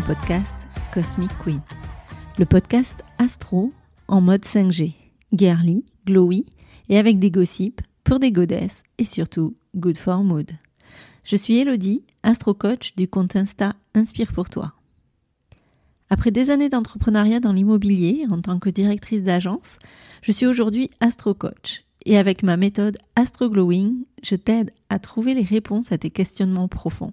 podcast Cosmic Queen, le podcast astro en mode 5G, girly, glowy et avec des gossips pour des godesses et surtout good for mood. Je suis Elodie, astro coach du compte Insta Inspire pour toi. Après des années d'entrepreneuriat dans l'immobilier en tant que directrice d'agence, je suis aujourd'hui astro coach et avec ma méthode Astro Glowing, je t'aide à trouver les réponses à tes questionnements profonds.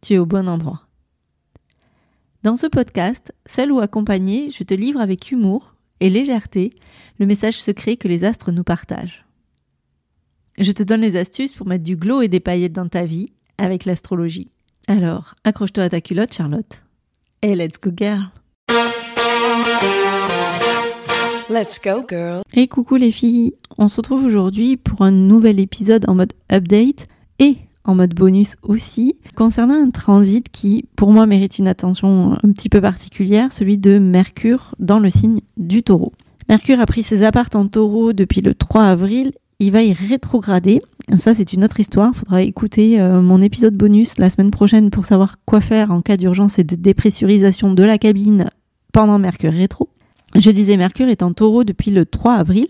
tu es au bon endroit. Dans ce podcast, seul ou accompagné, je te livre avec humour et légèreté le message secret que les astres nous partagent. Je te donne les astuces pour mettre du glow et des paillettes dans ta vie avec l'astrologie. Alors, accroche-toi à ta culotte, Charlotte. Et let's go, girl! Let's go, girl. Et coucou les filles, on se retrouve aujourd'hui pour un nouvel épisode en mode update et en mode bonus aussi, concernant un transit qui, pour moi, mérite une attention un petit peu particulière, celui de Mercure dans le signe du taureau. Mercure a pris ses apparts en taureau depuis le 3 avril, il va y rétrograder. Ça, c'est une autre histoire. Faudra écouter euh, mon épisode bonus la semaine prochaine pour savoir quoi faire en cas d'urgence et de dépressurisation de la cabine pendant Mercure rétro. Je disais Mercure est en taureau depuis le 3 avril.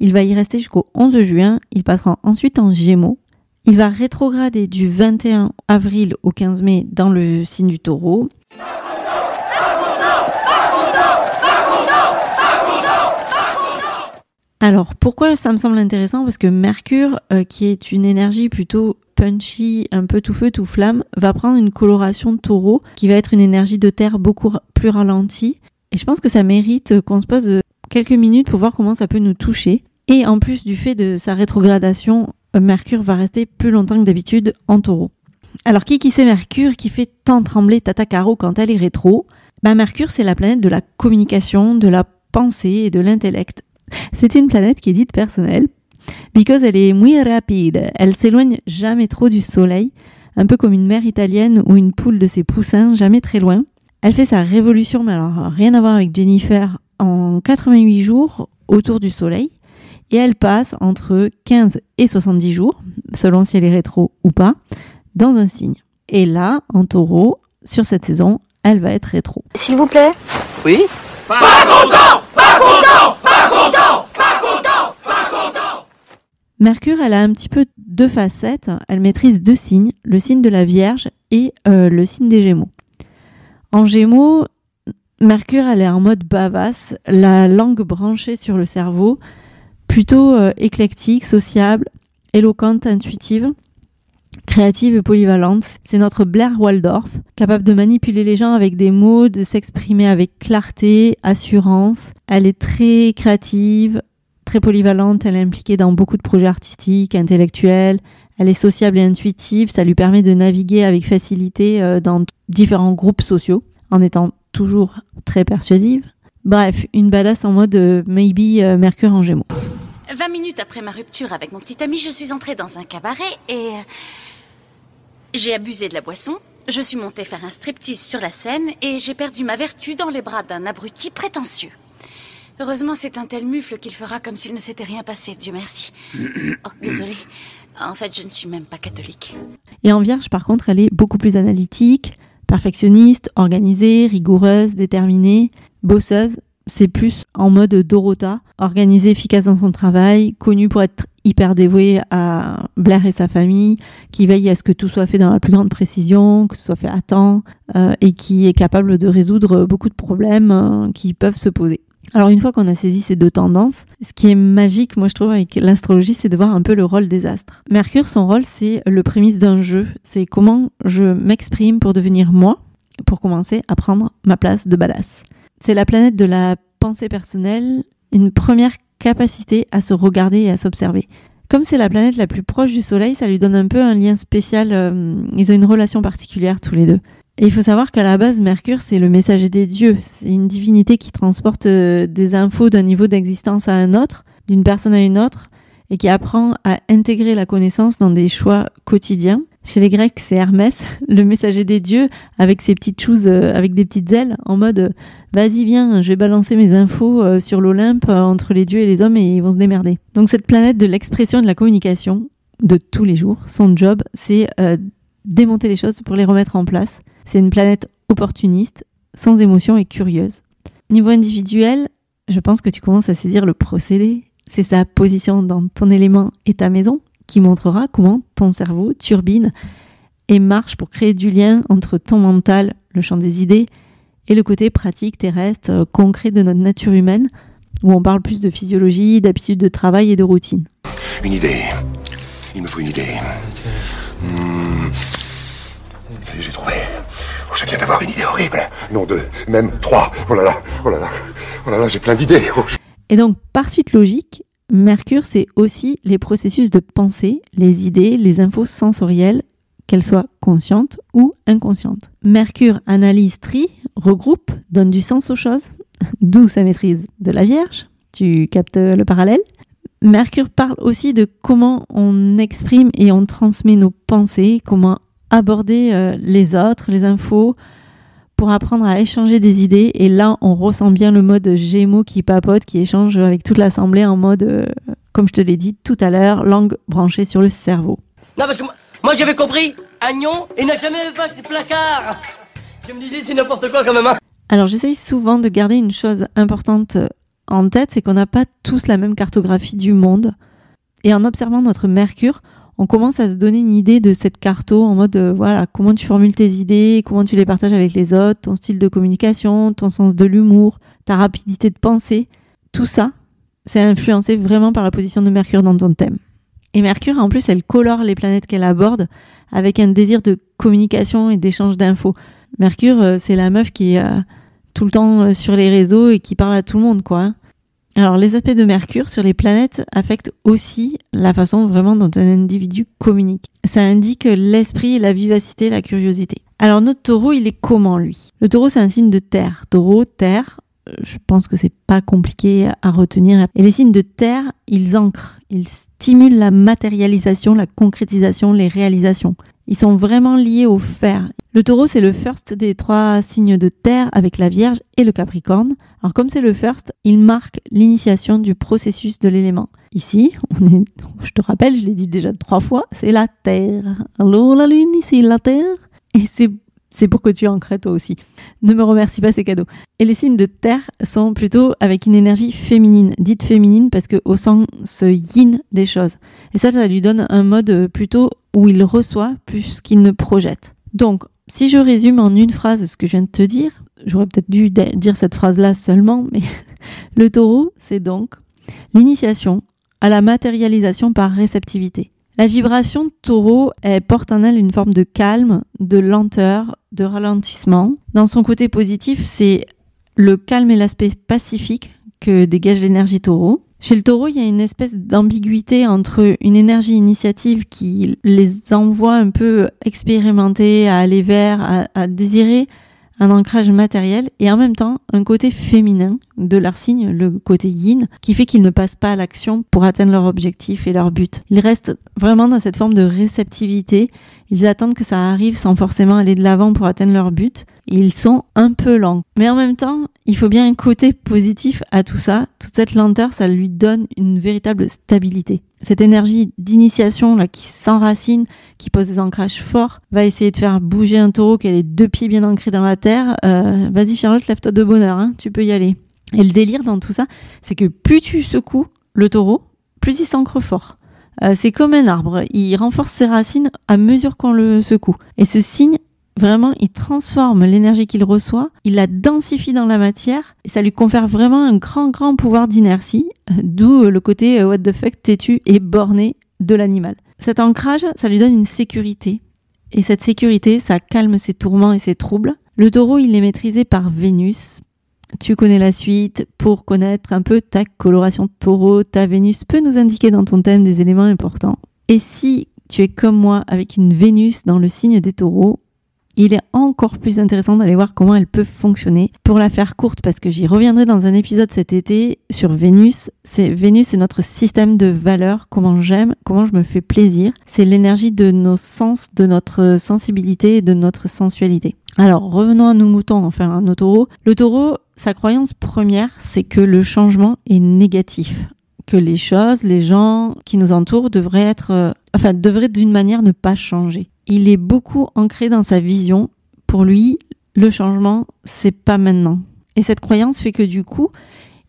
Il va y rester jusqu'au 11 juin. Il passera ensuite en gémeaux. Il va rétrograder du 21 avril au 15 mai dans le signe du taureau. Alors pourquoi ça me semble intéressant? Parce que Mercure, euh, qui est une énergie plutôt punchy, un peu tout feu, tout flamme, va prendre une coloration taureau qui va être une énergie de terre beaucoup plus ralentie et je pense que ça mérite qu'on se pose quelques minutes pour voir comment ça peut nous toucher. Et en plus du fait de sa rétrogradation, Mercure va rester plus longtemps que d'habitude en taureau. Alors qui qui c'est Mercure qui fait tant trembler Tata Caro quand elle est rétro? Bah, Mercure c'est la planète de la communication, de la pensée et de l'intellect. C'est une planète qui est dite personnelle because elle est muy rapide. Elle s'éloigne jamais trop du soleil, un peu comme une mère italienne ou une poule de ses poussins, jamais très loin. Elle fait sa révolution, mais alors rien à voir avec Jennifer, en 88 jours autour du Soleil. Et elle passe entre 15 et 70 jours, selon si elle est rétro ou pas, dans un signe. Et là, en taureau, sur cette saison, elle va être rétro. S'il vous plaît Oui Pas content Pas content Pas content Pas content Pas content Mercure, elle a un petit peu deux facettes. Elle maîtrise deux signes, le signe de la Vierge et euh, le signe des Gémeaux. En Gémeaux, Mercure, elle est en mode bavasse, la langue branchée sur le cerveau, plutôt euh, éclectique, sociable, éloquente, intuitive, créative et polyvalente. C'est notre Blair Waldorf, capable de manipuler les gens avec des mots, de s'exprimer avec clarté, assurance. Elle est très créative, très polyvalente, elle est impliquée dans beaucoup de projets artistiques, intellectuels. Elle est sociable et intuitive, ça lui permet de naviguer avec facilité euh, dans différents groupes sociaux en étant toujours très persuasive. Bref, une badass en mode euh, maybe Mercure en Gémeaux. 20 minutes après ma rupture avec mon petit ami, je suis entrée dans un cabaret et. J'ai abusé de la boisson. Je suis montée faire un striptease sur la scène et j'ai perdu ma vertu dans les bras d'un abruti prétentieux. Heureusement, c'est un tel mufle qu'il fera comme s'il ne s'était rien passé, Dieu merci. Oh, désolé. En fait, je ne suis même pas catholique. Et en Vierge, par contre, elle est beaucoup plus analytique, perfectionniste, organisée, rigoureuse, déterminée, bosseuse. C'est plus en mode Dorota, organisée, efficace dans son travail, connue pour être hyper dévouée à Blair et sa famille, qui veille à ce que tout soit fait dans la plus grande précision, que ce soit fait à temps, euh, et qui est capable de résoudre beaucoup de problèmes euh, qui peuvent se poser. Alors une fois qu'on a saisi ces deux tendances, ce qui est magique, moi je trouve avec l'astrologie, c'est de voir un peu le rôle des astres. Mercure, son rôle, c'est le prémisse d'un jeu, c'est comment je m'exprime pour devenir moi, pour commencer à prendre ma place de badass. C'est la planète de la pensée personnelle, une première capacité à se regarder et à s'observer. Comme c'est la planète la plus proche du Soleil, ça lui donne un peu un lien spécial, euh, ils ont une relation particulière tous les deux. Et il faut savoir qu'à la base, Mercure, c'est le messager des dieux. C'est une divinité qui transporte euh, des infos d'un niveau d'existence à un autre, d'une personne à une autre, et qui apprend à intégrer la connaissance dans des choix quotidiens. Chez les Grecs, c'est Hermès, le messager des dieux, avec ses petites choses, euh, avec des petites ailes, en mode euh, vas-y viens, je vais balancer mes infos sur l'Olympe entre les dieux et les hommes et ils vont se démerder. Donc cette planète de l'expression et de la communication de tous les jours, son job, c'est démonter les choses pour les remettre en place c'est une planète opportuniste, sans émotion et curieuse. Niveau individuel, je pense que tu commences à saisir le procédé. C'est sa position dans ton élément et ta maison qui montrera comment ton cerveau turbine et marche pour créer du lien entre ton mental, le champ des idées, et le côté pratique, terrestre, euh, concret de notre nature humaine, où on parle plus de physiologie, d'habitude de travail et de routine. Une idée. Il me faut une idée. Hmm. Ça y est, j'ai trouvé. Oh, je viens d'avoir une idée horrible. Non, deux, même trois. Oh là là, oh là là, oh là là, j'ai plein d'idées. Oh, Et donc, par suite logique, Mercure, c'est aussi les processus de pensée, les idées, les infos sensorielles, qu'elles soient conscientes ou inconscientes. Mercure analyse, trie, regroupe, donne du sens aux choses, d'où sa maîtrise de la Vierge. Tu captes le parallèle Mercure parle aussi de comment on exprime et on transmet nos pensées, comment aborder euh, les autres, les infos, pour apprendre à échanger des idées. Et là, on ressent bien le mode Gémeaux qui papote, qui échange avec toute l'assemblée en mode, euh, comme je te l'ai dit tout à l'heure, langue branchée sur le cerveau. Non, parce que moi, j'avais compris, Agnon, il n'a jamais pas de placard. Je me disais, c'est n'importe quoi quand même. Hein. Alors, j'essaye souvent de garder une chose importante en tête, c'est qu'on n'a pas tous la même cartographie du monde. Et en observant notre Mercure, on commence à se donner une idée de cette carto en mode euh, voilà comment tu formules tes idées, comment tu les partages avec les autres, ton style de communication, ton sens de l'humour, ta rapidité de pensée, tout ça, c'est influencé vraiment par la position de Mercure dans ton thème. Et Mercure, en plus, elle colore les planètes qu'elle aborde avec un désir de communication et d'échange d'infos. Mercure, euh, c'est la meuf qui est euh, tout le temps sur les réseaux et qui parle à tout le monde, quoi. Hein. Alors, les aspects de Mercure sur les planètes affectent aussi la façon vraiment dont un individu communique. Ça indique l'esprit, la vivacité, la curiosité. Alors, notre taureau, il est comment lui? Le taureau, c'est un signe de terre. Taureau, terre, euh, je pense que c'est pas compliqué à retenir. Et les signes de terre, ils ancrent, ils stimulent la matérialisation, la concrétisation, les réalisations. Ils sont vraiment liés au fer. Le taureau, c'est le first des trois signes de terre avec la Vierge et le Capricorne. Alors comme c'est le first, il marque l'initiation du processus de l'élément. Ici, je te rappelle, je l'ai dit déjà trois fois, c'est la Terre. Alors la Lune, ici la Terre. Et c'est c'est pour que tu ancres toi aussi. Ne me remercie pas, ces cadeaux. Et les signes de terre sont plutôt avec une énergie féminine, dite féminine parce que au sens yin des choses. Et ça, ça lui donne un mode plutôt où il reçoit plus qu'il ne projette. Donc, si je résume en une phrase ce que je viens de te dire, j'aurais peut-être dû dire cette phrase-là seulement, mais le taureau, c'est donc l'initiation à la matérialisation par réceptivité. La vibration taureau, elle porte en elle une forme de calme, de lenteur, de ralentissement. Dans son côté positif, c'est le calme et l'aspect pacifique que dégage l'énergie taureau. Chez le taureau, il y a une espèce d'ambiguïté entre une énergie initiative qui les envoie un peu expérimenter, à aller vers, à, à désirer un ancrage matériel et en même temps un côté féminin de leur signe, le côté yin, qui fait qu'ils ne passent pas à l'action pour atteindre leur objectif et leur but. Ils restent vraiment dans cette forme de réceptivité. Ils attendent que ça arrive sans forcément aller de l'avant pour atteindre leur but. Ils sont un peu lents. Mais en même temps, il faut bien un côté positif à tout ça. Toute cette lenteur, ça lui donne une véritable stabilité cette énergie d'initiation là qui s'enracine, qui pose des ancrages forts, va essayer de faire bouger un taureau qui a les deux pieds bien ancrés dans la terre. Euh, vas-y Charlotte, lève-toi de bonheur, hein, tu peux y aller. Et le délire dans tout ça, c'est que plus tu secoues le taureau, plus il s'ancre fort. Euh, c'est comme un arbre, il renforce ses racines à mesure qu'on le secoue. Et ce signe Vraiment, il transforme l'énergie qu'il reçoit, il la densifie dans la matière et ça lui confère vraiment un grand, grand pouvoir d'inertie, d'où le côté euh, what the fuck têtu et borné de l'animal. Cet ancrage, ça lui donne une sécurité. Et cette sécurité, ça calme ses tourments et ses troubles. Le taureau, il est maîtrisé par Vénus. Tu connais la suite. Pour connaître un peu ta coloration taureau, ta Vénus peut nous indiquer dans ton thème des éléments importants. Et si tu es comme moi avec une Vénus dans le signe des taureaux, il est encore plus intéressant d'aller voir comment elle peut fonctionner. Pour la faire courte, parce que j'y reviendrai dans un épisode cet été sur Vénus, c'est Vénus c'est notre système de valeurs, comment j'aime, comment je me fais plaisir. C'est l'énergie de nos sens, de notre sensibilité et de notre sensualité. Alors revenons à nos moutons, enfin à nos taureaux. Le taureau, sa croyance première, c'est que le changement est négatif que les choses, les gens qui nous entourent devraient être, euh, enfin, devraient d'une manière ne pas changer il est beaucoup ancré dans sa vision. Pour lui, le changement, c'est pas maintenant. Et cette croyance fait que du coup,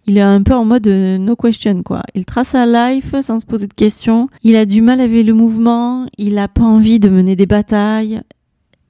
il est un peu en mode euh, no question, quoi. Il trace sa life sans se poser de questions. Il a du mal avec le mouvement. Il n'a pas envie de mener des batailles.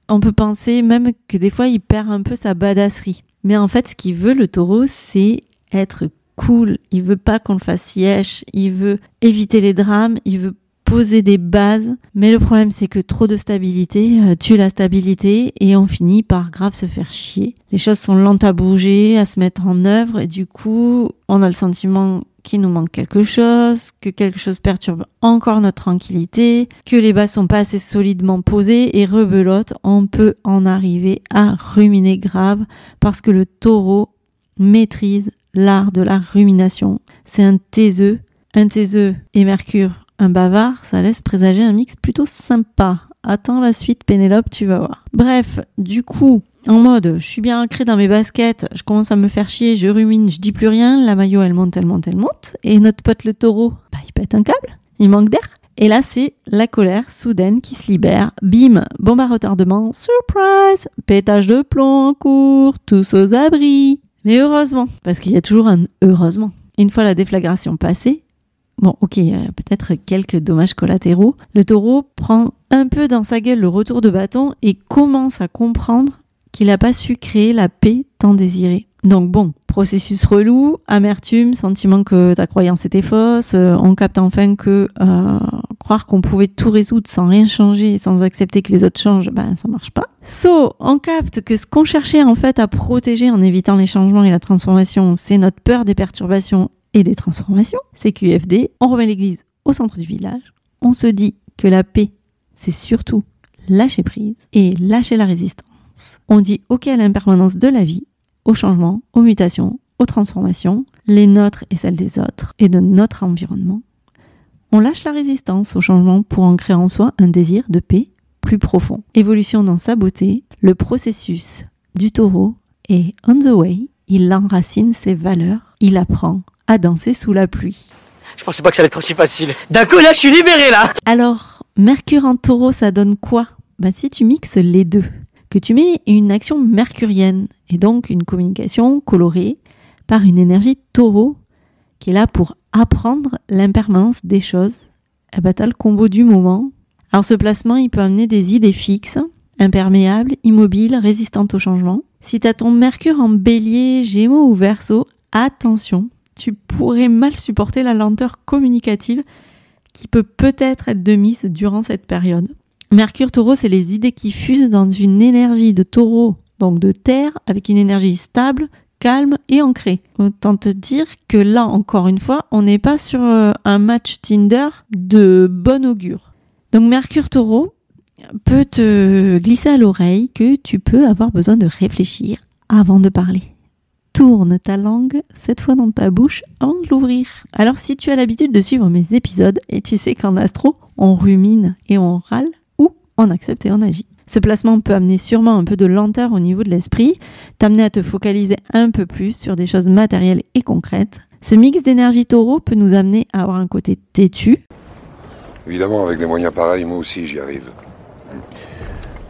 On peut penser même que des fois, il perd un peu sa badasserie. Mais en fait, ce qu'il veut, le taureau, c'est être cool. Il veut pas qu'on le fasse yesh. Il veut éviter les drames. Il veut poser des bases. Mais le problème, c'est que trop de stabilité euh, tue la stabilité et on finit par grave se faire chier. Les choses sont lentes à bouger, à se mettre en œuvre et du coup, on a le sentiment qu'il nous manque quelque chose, que quelque chose perturbe encore notre tranquillité, que les bases sont pas assez solidement posées et rebelote, on peut en arriver à ruminer grave parce que le taureau maîtrise l'art de la rumination. C'est un taiseux. Un taiseux et Mercure un bavard, ça laisse présager un mix plutôt sympa. Attends la suite, Pénélope, tu vas voir. Bref, du coup, en mode, je suis bien ancré dans mes baskets, je commence à me faire chier, je rumine, je dis plus rien, la maillot elle monte, elle monte, elle monte, et notre pote le taureau, bah il pète un câble, il manque d'air. Et là, c'est la colère soudaine qui se libère. Bim, bombe à retardement, surprise, pétage de plomb en cours, tous aux abris. Mais heureusement, parce qu'il y a toujours un heureusement. Une fois la déflagration passée, Bon, ok, peut-être quelques dommages collatéraux. Le taureau prend un peu dans sa gueule le retour de bâton et commence à comprendre qu'il n'a pas su créer la paix tant désirée. Donc bon, processus relou, amertume, sentiment que ta croyance était fausse, euh, on capte enfin que euh, croire qu'on pouvait tout résoudre sans rien changer, sans accepter que les autres changent, ben ça marche pas. So, on capte que ce qu'on cherchait en fait à protéger en évitant les changements et la transformation, c'est notre peur des perturbations et des transformations, c'est QFD, on remet l'église au centre du village, on se dit que la paix, c'est surtout lâcher prise et lâcher la résistance. On dit OK à l'impermanence de la vie, au changement, aux mutations, aux transformations, les nôtres et celles des autres, et de notre environnement. On lâche la résistance au changement pour ancrer en soi un désir de paix plus profond. Évolution dans sa beauté, le processus du taureau est on the way, il enracine ses valeurs, il apprend à danser sous la pluie. Je pensais pas que ça allait être aussi facile. D'un coup, là, je suis libéré, là Alors, Mercure en taureau, ça donne quoi? Bah, Si tu mixes les deux, que tu mets une action mercurienne, et donc une communication colorée par une énergie taureau, qui est là pour apprendre l'impermanence des choses, eh bah, t'as le combo du moment. Alors ce placement, il peut amener des idées fixes, imperméables, immobiles, résistantes au changement. Si t'as ton Mercure en bélier, gémeaux ou verso, attention, tu pourrais mal supporter la lenteur communicative qui peut peut-être être de mise durant cette période. Mercure taureau, c'est les idées qui fusent dans une énergie de taureau, donc de terre, avec une énergie stable, calme et ancrée. Autant te dire que là, encore une fois, on n'est pas sur euh, un match Tinder de bon augure. Donc Mercure taureau peut te glisser à l'oreille que tu peux avoir besoin de réfléchir avant de parler tourne ta langue cette fois dans ta bouche avant de l'ouvrir. Alors si tu as l'habitude de suivre mes épisodes et tu sais qu'en astro, on rumine et on râle ou on accepte et on agit. Ce placement peut amener sûrement un peu de lenteur au niveau de l'esprit, t'amener à te focaliser un peu plus sur des choses matérielles et concrètes. Ce mix d'énergie taureau peut nous amener à avoir un côté têtu. Évidemment, avec des moyens pareils, moi aussi j'y arrive.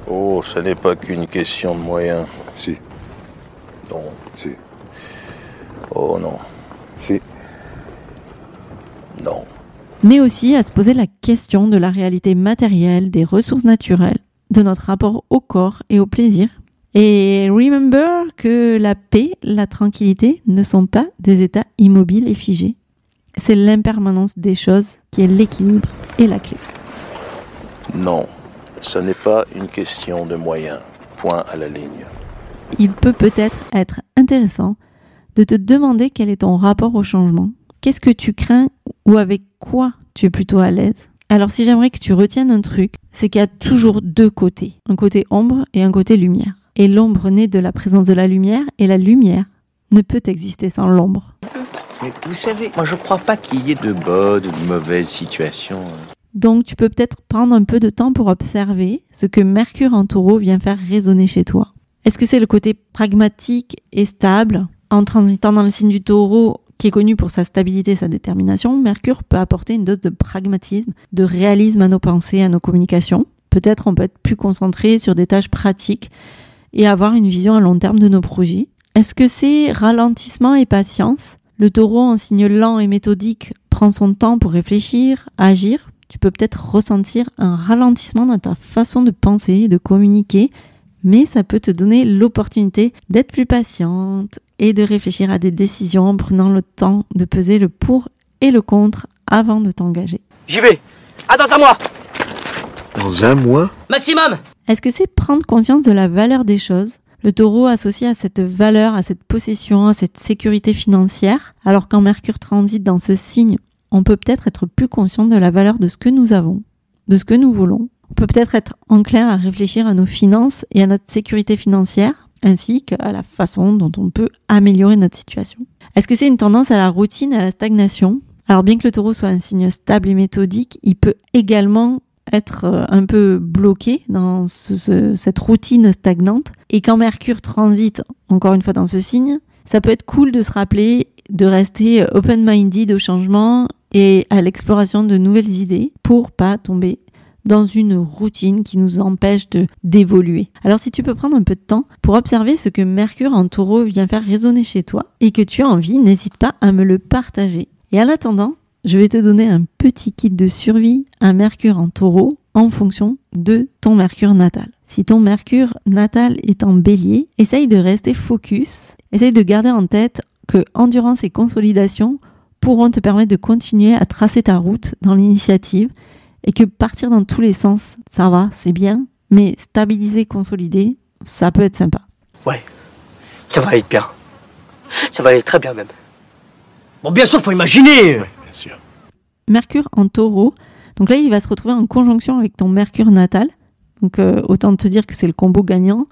Oh, ce n'est pas qu'une question de moyens. Si, Non. si, Oh non. si. Non. mais aussi à se poser la question de la réalité matérielle, des ressources naturelles, de notre rapport au corps et au plaisir. Et remember que la paix, la tranquillité ne sont pas des états immobiles et figés. C'est l'impermanence des choses qui est l'équilibre et la clé. Non. Ce n'est pas une question de moyens. Point à la ligne. Il peut peut-être être intéressant de te demander quel est ton rapport au changement. Qu'est-ce que tu crains ou avec quoi tu es plutôt à l'aise? Alors si j'aimerais que tu retiennes un truc, c'est qu'il y a toujours deux côtés, un côté ombre et un côté lumière. Et l'ombre naît de la présence de la lumière et la lumière ne peut exister sans l'ombre. Mais vous savez, moi je crois pas qu'il y ait de bonnes ou de mauvaises situations. Donc tu peux peut-être prendre un peu de temps pour observer ce que Mercure en taureau vient faire résonner chez toi. Est-ce que c'est le côté pragmatique et stable? En transitant dans le signe du taureau, qui est connu pour sa stabilité et sa détermination, Mercure peut apporter une dose de pragmatisme, de réalisme à nos pensées, à nos communications. Peut-être on peut être plus concentré sur des tâches pratiques et avoir une vision à long terme de nos projets. Est-ce que c'est ralentissement et patience? Le taureau en signe lent et méthodique prend son temps pour réfléchir, agir. Tu peux peut-être ressentir un ralentissement dans ta façon de penser et de communiquer, mais ça peut te donner l'opportunité d'être plus patiente et de réfléchir à des décisions en prenant le temps de peser le pour et le contre avant de t'engager. J'y vais. Attends à moi. Dans un mois? Maximum. Est-ce que c'est prendre conscience de la valeur des choses? Le taureau associé à cette valeur, à cette possession, à cette sécurité financière, alors qu'en Mercure transite dans ce signe, on peut peut-être être plus conscient de la valeur de ce que nous avons, de ce que nous voulons. On peut peut-être être enclin à réfléchir à nos finances et à notre sécurité financière, ainsi qu'à la façon dont on peut améliorer notre situation. Est-ce que c'est une tendance à la routine à la stagnation? Alors bien que le taureau soit un signe stable et méthodique, il peut également être euh, un peu bloqué dans cette routine stagnante. Et quand Mercure transite, encore une fois dans ce signe, ça peut être cool de se rappeler de rester open-minded au changement et à l'exploration de nouvelles idées pour pas tomber dans une routine qui nous empêche de d'évoluer. Alors si tu peux prendre un peu de temps pour observer ce que Mercure en taureau vient faire résonner chez toi et que tu as envie, n'hésite pas à me le partager. Et en attendant, je vais te donner un petit kit de survie, un Mercure en taureau, en fonction de ton Mercure natal. Si ton Mercure natal est en bélier, essaye de rester focus, essaye de garder en tête que endurance et consolidation pourront te permettre de continuer à tracer ta route dans l'initiative et que partir dans tous les sens, ça va, c'est bien, mais stabiliser, consolider, ça peut être sympa. Ouais, ça va être bien. Ça va être très bien même. Bon, bien sûr, faut imaginer Mercure en taureau. Donc là, il va se retrouver en conjonction avec ton Mercure natal. Donc euh, autant te dire que c'est le combo gagnant.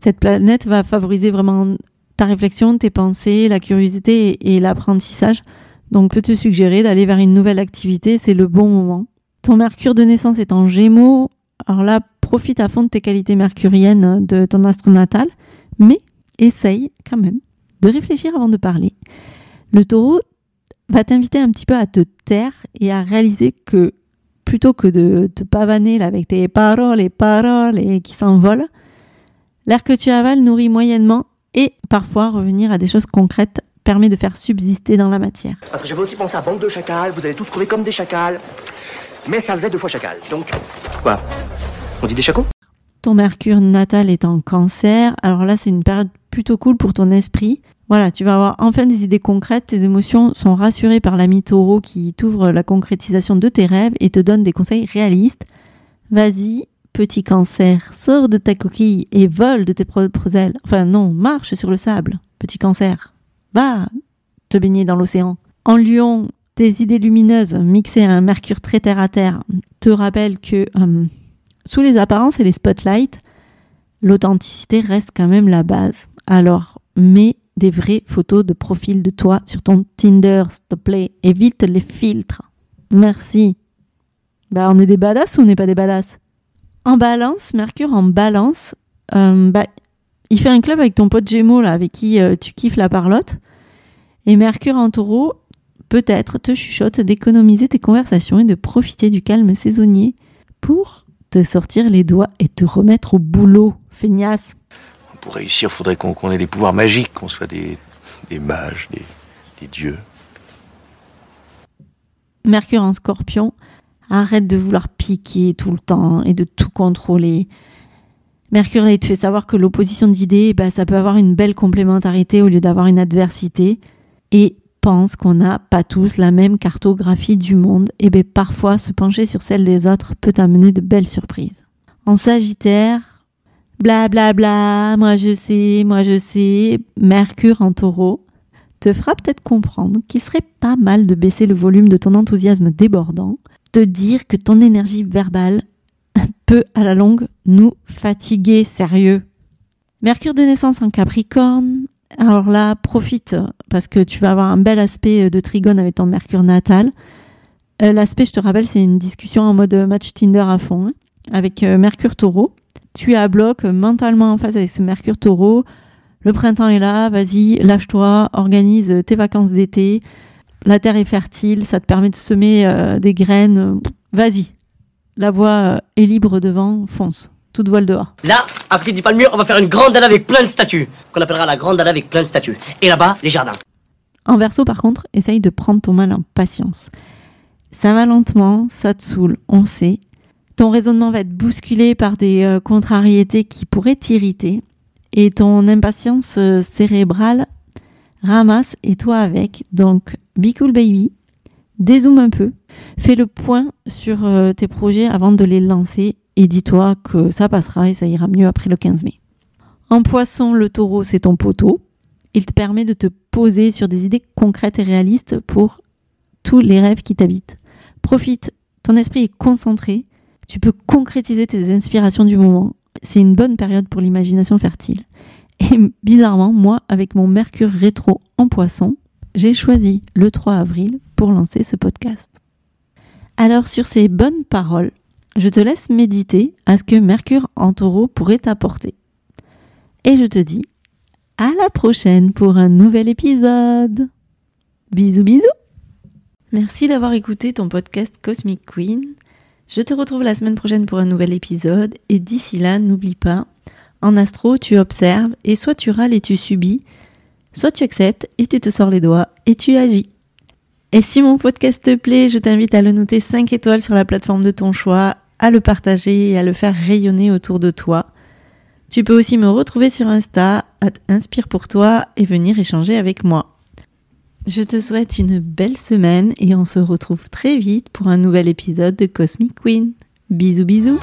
Cette planète va favoriser vraiment ta réflexion, tes pensées, la curiosité et, l'apprentissage. Donc peut te suggérer d'aller vers une nouvelle activité, c'est le bon moment. Ton Mercure de naissance est en Gémeaux. Alors là, profite à fond de tes qualités mercuriennes de ton astre natal, mais essaye quand même de réfléchir avant de parler. Le taureau va t'inviter un petit peu à te taire et à réaliser que plutôt que de te pavaner avec tes paroles et paroles et qui s'envolent, l'air que tu avales nourrit moyennement et parfois revenir à des choses concrètes permet de faire subsister dans la matière. Parce que j'avais aussi pensé à bande de chacals, vous allez tous courir comme des chacals. Mais ça faisait deux fois chacal. Donc, quoi On dit des chacos Ton Mercure natal est en cancer. Alors là, c'est une période plutôt cool pour ton esprit. Voilà, tu vas avoir enfin des idées concrètes, tes émotions sont rassurées par l'ami taureau qui t'ouvre la concrétisation de tes rêves et te donne des conseils réalistes. Vas-y, petit cancer, sors de ta coquille et vole de tes propres ailes. Enfin non, marche sur le sable, petit cancer. Va te baigner dans l'océan. En lion, tes idées lumineuses mixées à un mercure très terre à terre te rappellent que euh, sous les apparences et les spotlights, l'authenticité reste quand même la base. Alors, mets des vraies photos de profil de toi sur ton Tinder, s'il te plaît. Évite les filtres. Merci. Bah, on est des badass ou on n'est pas des badass? En balance, Mercure en balance, euh, bah, il fait un club avec ton pote Gémeaux, là, avec qui euh, tu kiffes la parlotte. Et Mercure en taureau, peut-être te chuchote d'économiser tes conversations et de profiter du calme saisonnier pour te sortir les doigts et te remettre au boulot, feignasse pour réussir, il faudrait qu'on ait des pouvoirs magiques, qu'on soit des, mages, des, dieux. Mercure en scorpion, arrête de vouloir piquer tout le temps et de tout contrôler. Mercure, il te fait savoir que l'opposition d'idées, bah, ça peut avoir une belle complémentarité au lieu d'avoir une adversité. Et pense qu'on n'a pas tous la même cartographie du monde. Et bien parfois, se pencher sur celle des autres peut amener de belles surprises. En Sagittaire, Bla bla bla, moi je sais, moi je sais, Mercure en taureau, te fera peut-être comprendre qu'il serait pas mal de baisser le volume de ton enthousiasme débordant, te dire que ton énergie verbale peut à la longue nous fatiguer, sérieux. Mercure de naissance en Capricorne, alors là, profite parce que tu vas avoir un bel aspect de trigone avec ton Mercure natal. Euh, l'aspect, je te rappelle, c'est une discussion en mode match Tinder à fond, hein, avec euh, Mercure taureau. Tu es à bloc mentalement en phase avec ce Mercure taureau. Le printemps est là, vas-y, lâche-toi, organise tes vacances d'été. La terre est fertile, ça te permet de semer euh, des graines. Vas-y, la voie est libre devant, fonce. Toute voile dehors. Là, à côté du palmier, on va faire une grande dalle avec plein de statues. Qu'on appellera la grande dalle avec plein de statues. Et là-bas, les jardins. En verso, par contre, essaye de prendre ton mal en patience. Ça va lentement, ça te saoule, on sait. Ton raisonnement va être bousculé par des euh, contrariétés qui pourraient t'irriter. Et ton impatience euh, cérébrale ramasse et toi avec. Donc, be cool baby, dézoome un peu, fais le point sur euh, tes projets avant de les lancer et dis-toi que ça passera et ça ira mieux après le 15 mai. En poisson, le taureau, c'est ton poteau. Il te permet de te poser sur des idées concrètes et réalistes pour tous les rêves qui t'habitent. Profite, ton esprit est concentré, tu peux concrétiser tes inspirations du moment. C'est une bonne période pour l'imagination fertile. Et bizarrement, moi, avec mon Mercure rétro en poisson, j'ai choisi le 3 avril pour lancer ce podcast. Alors sur ces bonnes paroles, je te laisse méditer à ce que Mercure en taureau pourrait t'apporter. Et je te dis à la prochaine pour un nouvel épisode. Bisous bisous. Merci d'avoir écouté ton podcast Cosmic Queen. Je te retrouve la semaine prochaine pour un nouvel épisode et d'ici là, n'oublie pas, en astro, tu observes et soit tu râles et tu subis, soit tu acceptes et tu te sors les doigts et tu agis. Et si mon podcast te plaît, je t'invite à le noter 5 étoiles sur la plateforme de ton choix, à le partager et à le faire rayonner autour de toi. Tu peux aussi me retrouver sur Insta, à Inspire pour toi et venir échanger avec moi. Je te souhaite une belle semaine et on se retrouve très vite pour un nouvel épisode de Cosmic Queen. Bisous bisous